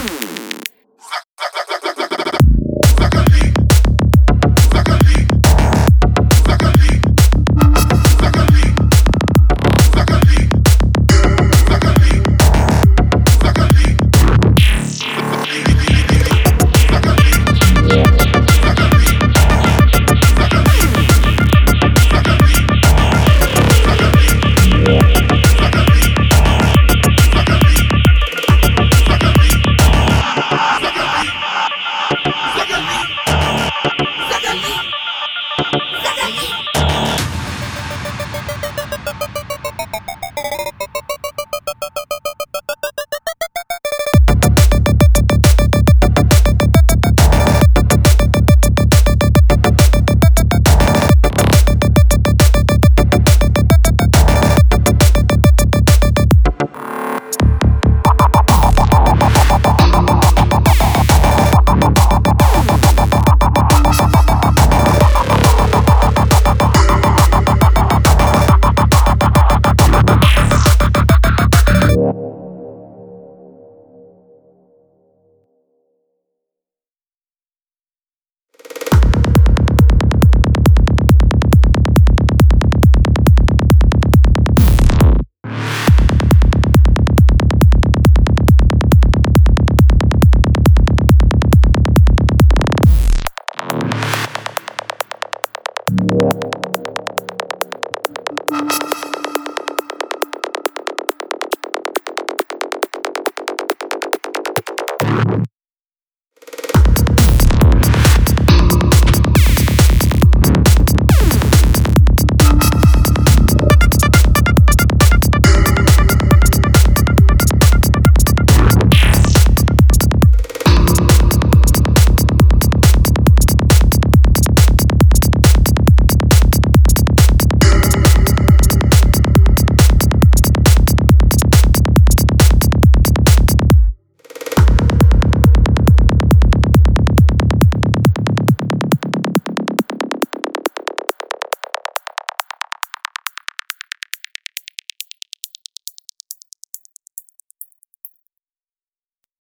Ooh.